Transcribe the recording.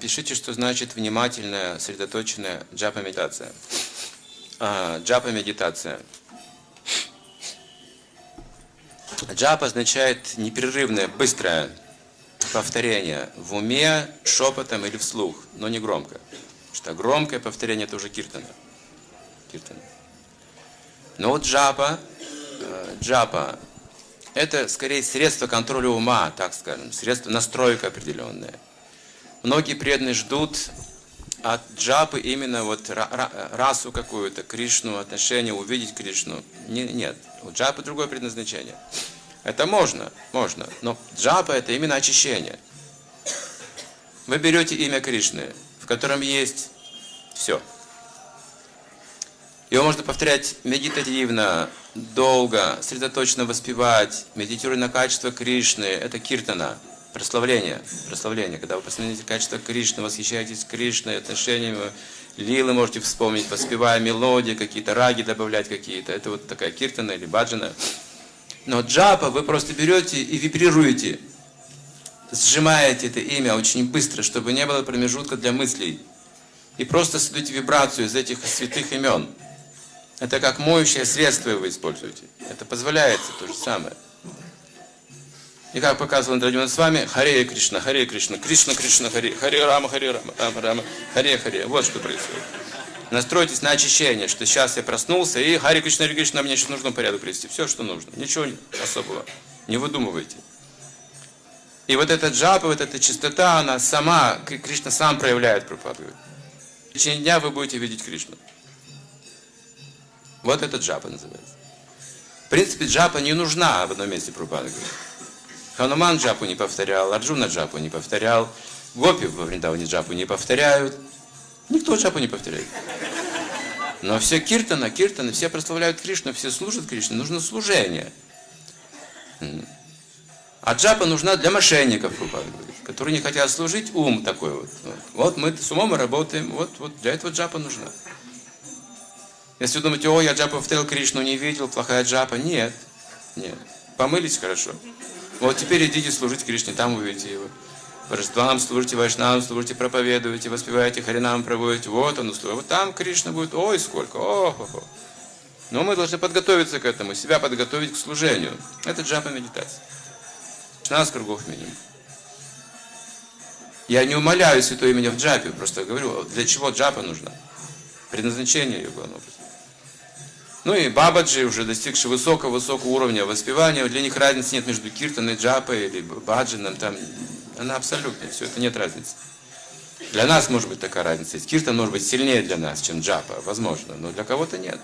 Пишите, что значит внимательная, сосредоточенная джапа-медитация. А, Джапа-медитация. Джапа означает непрерывное, быстрое повторение в уме, шепотом или вслух, но не громко. Потому что громкое повторение это уже киртана. киртана. Но вот джапа, э, джапа, это скорее средство контроля ума, так скажем, средство настройка определенное. Многие преданные ждут от джапы именно вот расу какую-то, Кришну, отношение, увидеть Кришну. Не, нет, у джапы другое предназначение. Это можно, можно, но джапа это именно очищение. Вы берете имя Кришны, в котором есть все. Его можно повторять медитативно, долго, сосредоточенно воспевать, медитируя на качество Кришны, это киртана – прославление, прославление, когда вы посмотрите качество Кришны, восхищаетесь Кришной, отношениями, лилы можете вспомнить, поспевая мелодии, какие-то раги добавлять какие-то, это вот такая киртана или баджана. Но джапа вы просто берете и вибрируете, сжимаете это имя очень быстро, чтобы не было промежутка для мыслей. И просто создаете вибрацию из этих святых имен. Это как моющее средство вы используете. Это позволяется то же самое. И как показывал Андрадиман с вами, Харе Кришна, Харе Кришна, Кришна Кришна, Харе, Харе Рама, Харе Рама, Рама Рама, Харе Харе. Вот что происходит. Настройтесь на очищение, что сейчас я проснулся, и Харе Кришна, Харе Кришна, мне сейчас нужно порядок привести. Все, что нужно. Ничего особого. Не выдумывайте. И вот эта джапа, вот эта чистота, она сама, Кришна сам проявляет пропаду. В течение дня вы будете видеть Кришну. Вот это джапа называется. В принципе, джапа не нужна в одном месте Прабхупада говорит. Хануман джапу не повторял, Арджуна джапу не повторял, Гопи во Вриндаване джапу не повторяют. Никто джапу не повторяет. Но все киртана, киртаны, все прославляют Кришну, все служат Кришне, нужно служение. А джапа нужна для мошенников, которые не хотят служить, ум такой вот. Вот мы с умом работаем, вот, вот для этого джапа нужна. Если вы думаете, о, я джапа повторил Кришну, не видел, плохая джапа. Нет, нет. Помылись хорошо. Вот теперь идите служить Кришне, там увидите его. Божествам служите, Вайшнавам служите, проповедуете, воспеваете, Харинам проводите. Вот он условие. Вот там Кришна будет, ой, сколько, ох, ох, ох. Но мы должны подготовиться к этому, себя подготовить к служению. Это джапа медитация. 16 кругов минимум. Я не умоляю святое имя в джапе, просто говорю, для чего джапа нужна. Предназначение ее главное. Ну и бабаджи, уже достигшие высокого-высокого уровня воспевания, для них разницы нет между киртаной, джапой или баджином, там, она абсолютно, все это нет разницы. Для нас может быть такая разница. Киртан может быть сильнее для нас, чем джапа, возможно, но для кого-то нет.